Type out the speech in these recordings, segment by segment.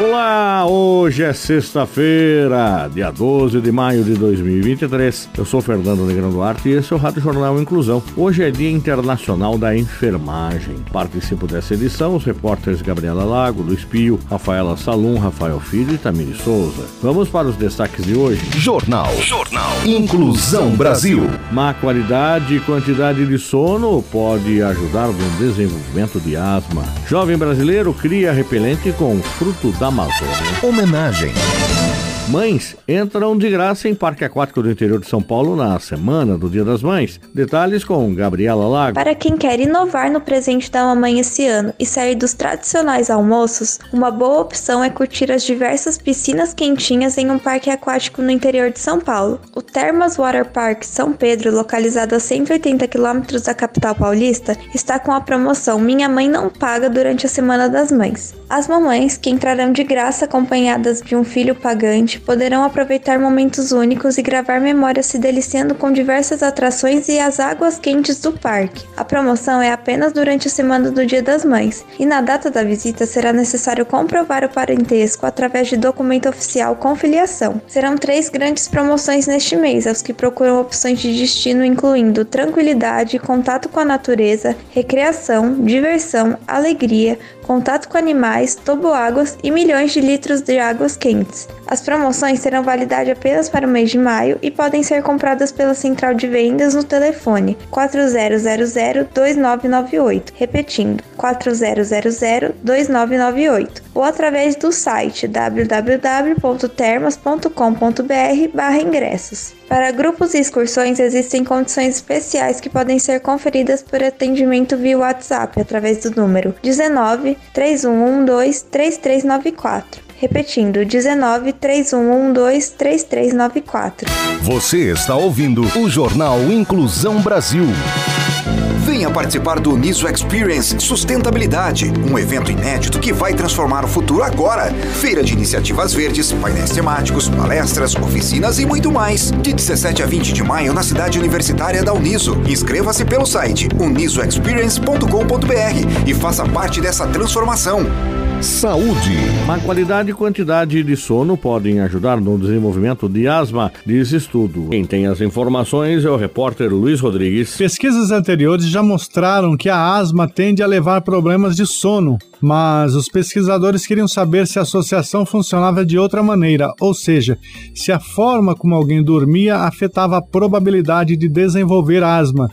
Olá, hoje é sexta-feira, dia 12 de maio de 2023. Eu sou Fernando Negrão Duarte e esse é o Rádio Jornal Inclusão. Hoje é Dia Internacional da Enfermagem. Participam dessa edição os repórteres Gabriela Lago, Luiz Pio, Rafaela Salum, Rafael Filho e Tamiri Souza. Vamos para os destaques de hoje. Jornal. Jornal. Inclusão Brasil. Má qualidade e quantidade de sono pode ajudar no desenvolvimento de asma. Jovem brasileiro cria repelente com fruto da Amazônia. Homenagem. Mães entram de graça em Parque Aquático do interior de São Paulo na semana do Dia das Mães. Detalhes com Gabriela Lago. Para quem quer inovar no presente da mamãe esse ano e sair dos tradicionais almoços, uma boa opção é curtir as diversas piscinas quentinhas em um parque aquático no interior de São Paulo. O Termas Water Park São Pedro, localizado a 180 quilômetros da capital paulista, está com a promoção Minha Mãe Não Paga durante a Semana das Mães. As mamães, que entrarão de graça acompanhadas de um filho pagante, poderão aproveitar momentos únicos e gravar memórias se deliciando com diversas atrações e as águas quentes do parque. A promoção é apenas durante a semana do Dia das Mães, e na data da visita será necessário comprovar o parentesco através de documento oficial com filiação. Serão três grandes promoções neste mês aos que procuram opções de destino incluindo tranquilidade, contato com a natureza, recreação, diversão, alegria, contato com animais, toboáguas e milhões de litros de águas quentes. As promoções terão validade apenas para o mês de maio e podem ser compradas pela central de vendas no telefone 4000-2998, repetindo 4000-2998, ou através do site www.termas.com.br/ingressos. Para grupos e excursões existem condições especiais que podem ser conferidas por atendimento via WhatsApp através do número 19 3112 3394. Repetindo, 19 3112 3394. Você está ouvindo o Jornal Inclusão Brasil. Venha participar do Niso Experience Sustentabilidade, um evento inédito que vai transformar o futuro agora. Feira de iniciativas verdes, painéis temáticos, palestras, oficinas e muito mais. De 17 a 20 de maio na cidade universitária da Uniso. Inscreva-se pelo site unisoexperience.com.br e faça parte dessa transformação. Saúde. Má qualidade e quantidade de sono podem ajudar no desenvolvimento de asma, diz estudo. Quem tem as informações é o repórter Luiz Rodrigues. Pesquisas anteriores já mostraram que a asma tende a levar problemas de sono, mas os pesquisadores queriam saber se a associação funcionava de outra maneira, ou seja, se a forma como alguém dormia afetava a probabilidade de desenvolver asma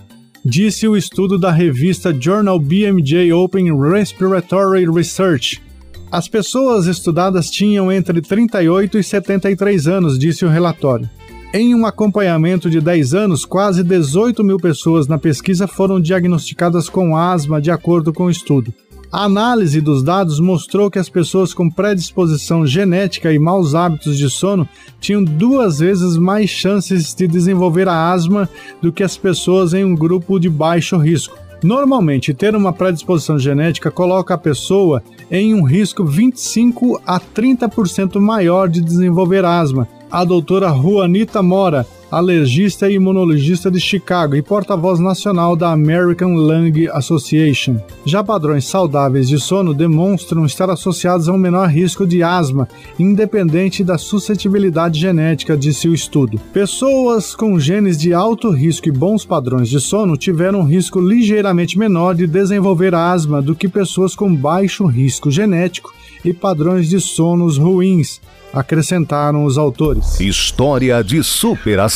disse o estudo da revista Journal BMJ Open Respiratory Research. As pessoas estudadas tinham entre 38 e 73 anos, disse o relatório. Em um acompanhamento de 10 anos, quase 18 mil pessoas na pesquisa foram diagnosticadas com asma, de acordo com o estudo. A análise dos dados mostrou que as pessoas com predisposição genética e maus hábitos de sono tinham duas vezes mais chances de desenvolver a asma do que as pessoas em um grupo de baixo risco. Normalmente, ter uma predisposição genética coloca a pessoa em um risco 25 a 30% maior de desenvolver asma. A doutora Juanita Mora, alergista e imunologista de Chicago e porta-voz nacional da American Lung Association. Já padrões saudáveis de sono demonstram estar associados a um menor risco de asma, independente da suscetibilidade genética, disse o estudo. Pessoas com genes de alto risco e bons padrões de sono tiveram um risco ligeiramente menor de desenvolver asma do que pessoas com baixo risco genético e padrões de sonos ruins, acrescentaram os autores. História de superação.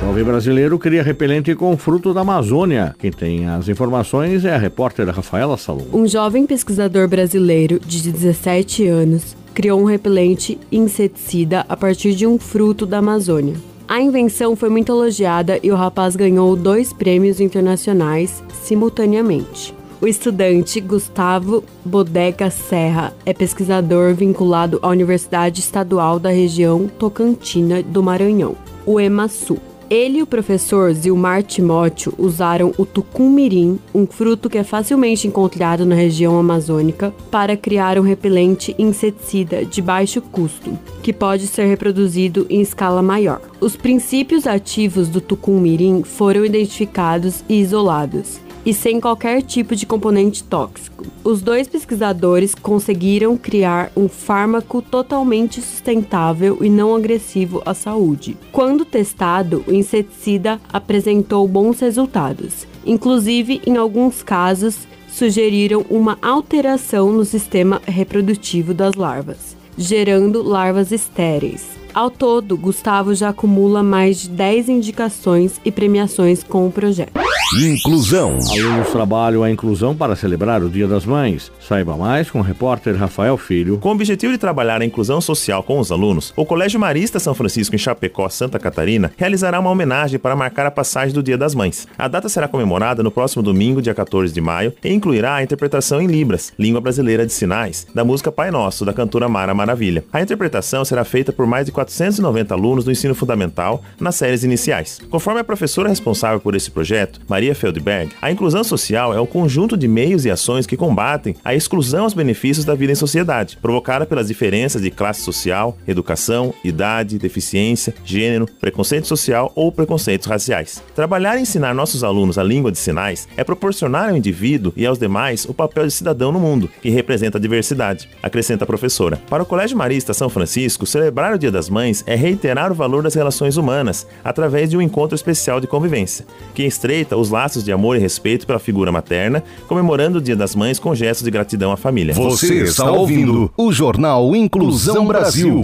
Jovem brasileiro cria repelente com fruto da Amazônia. Quem tem as informações é a repórter Rafaela Salom. Um jovem pesquisador brasileiro de 17 anos criou um repelente inseticida a partir de um fruto da Amazônia. A invenção foi muito elogiada e o rapaz ganhou dois prêmios internacionais simultaneamente. O estudante Gustavo Bodega Serra é pesquisador vinculado à Universidade Estadual da região Tocantina do Maranhão, o EMASU. Ele e o professor Zilmar Timóteo usaram o tucum-mirim, um fruto que é facilmente encontrado na região amazônica, para criar um repelente inseticida de baixo custo, que pode ser reproduzido em escala maior. Os princípios ativos do tucum-mirim foram identificados e isolados e sem qualquer tipo de componente tóxico. Os dois pesquisadores conseguiram criar um fármaco totalmente sustentável e não agressivo à saúde. Quando testado, o inseticida apresentou bons resultados. Inclusive, em alguns casos, sugeriram uma alteração no sistema reprodutivo das larvas, gerando larvas estéreis. Ao todo, Gustavo já acumula mais de 10 indicações e premiações com o projeto. Inclusão. Alunos trabalham a inclusão para celebrar o Dia das Mães. Saiba mais com o repórter Rafael Filho. Com o objetivo de trabalhar a inclusão social com os alunos, o Colégio Marista São Francisco em Chapecó, Santa Catarina, realizará uma homenagem para marcar a passagem do Dia das Mães. A data será comemorada no próximo domingo, dia 14 de maio, e incluirá a interpretação em Libras, língua brasileira de sinais, da música Pai Nosso, da cantora Mara Maravilha. A interpretação será feita por mais de 490 alunos do ensino fundamental nas séries iniciais. Conforme a professora responsável por esse projeto, Maria Feldberg, a inclusão social é o conjunto de meios e ações que combatem a exclusão aos benefícios da vida em sociedade, provocada pelas diferenças de classe social, educação, idade, deficiência, gênero, preconceito social ou preconceitos raciais. Trabalhar e ensinar nossos alunos a língua de sinais é proporcionar ao indivíduo e aos demais o papel de cidadão no mundo, que representa a diversidade, acrescenta a professora. Para o Colégio Marista São Francisco, celebrar o Dia das Mães é reiterar o valor das relações humanas através de um encontro especial de convivência, que estreita os laços de amor e respeito pela figura materna, comemorando o Dia das Mães com gestos de gratidão à família. Você está ouvindo o Jornal Inclusão Brasil.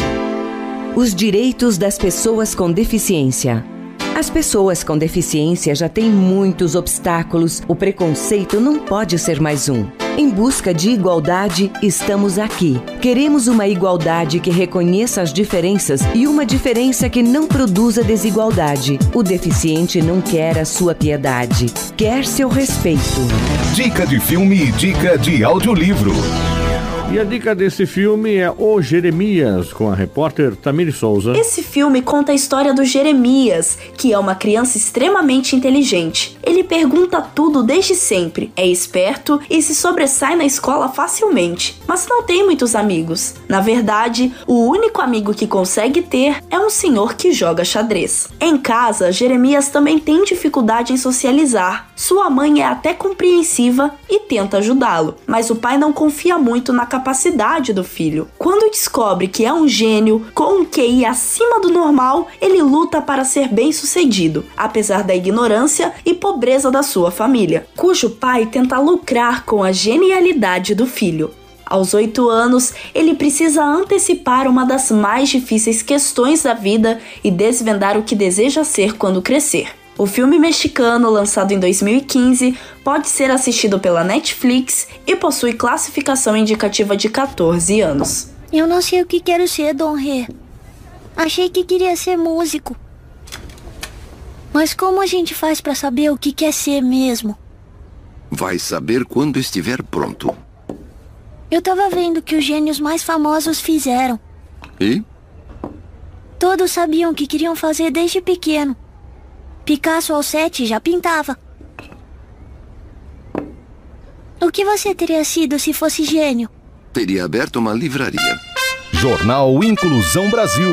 Os direitos das pessoas com deficiência. As pessoas com deficiência já têm muitos obstáculos, o preconceito não pode ser mais um. Em busca de igualdade, estamos aqui. Queremos uma igualdade que reconheça as diferenças e uma diferença que não produza desigualdade. O deficiente não quer a sua piedade, quer seu respeito. Dica de filme e dica de audiolivro. E a dica desse filme é O Jeremias, com a repórter Tamiri Souza. Esse filme conta a história do Jeremias, que é uma criança extremamente inteligente. Ele pergunta tudo desde sempre, é esperto e se sobressai na escola facilmente, mas não tem muitos amigos. Na verdade, o único amigo que consegue ter é um senhor que joga xadrez. Em casa, Jeremias também tem dificuldade em socializar. Sua mãe é até compreensiva e tenta ajudá-lo, mas o pai não confia muito na capacidade do filho. Quando descobre que é um gênio com um QI acima do normal, ele luta para ser bem-sucedido, apesar da ignorância e pobreza da sua família, cujo pai tenta lucrar com a genialidade do filho. Aos oito anos, ele precisa antecipar uma das mais difíceis questões da vida e desvendar o que deseja ser quando crescer. O filme mexicano, lançado em 2015, pode ser assistido pela Netflix e possui classificação indicativa de 14 anos. Eu não sei o que quero ser, Dom Rê. Achei que queria ser músico. Mas como a gente faz para saber o que quer ser mesmo? Vai saber quando estiver pronto. Eu tava vendo que os gênios mais famosos fizeram. E? Todos sabiam o que queriam fazer desde pequeno. Picasso aos sete já pintava. O que você teria sido se fosse gênio? Teria aberto uma livraria. Jornal Inclusão Brasil.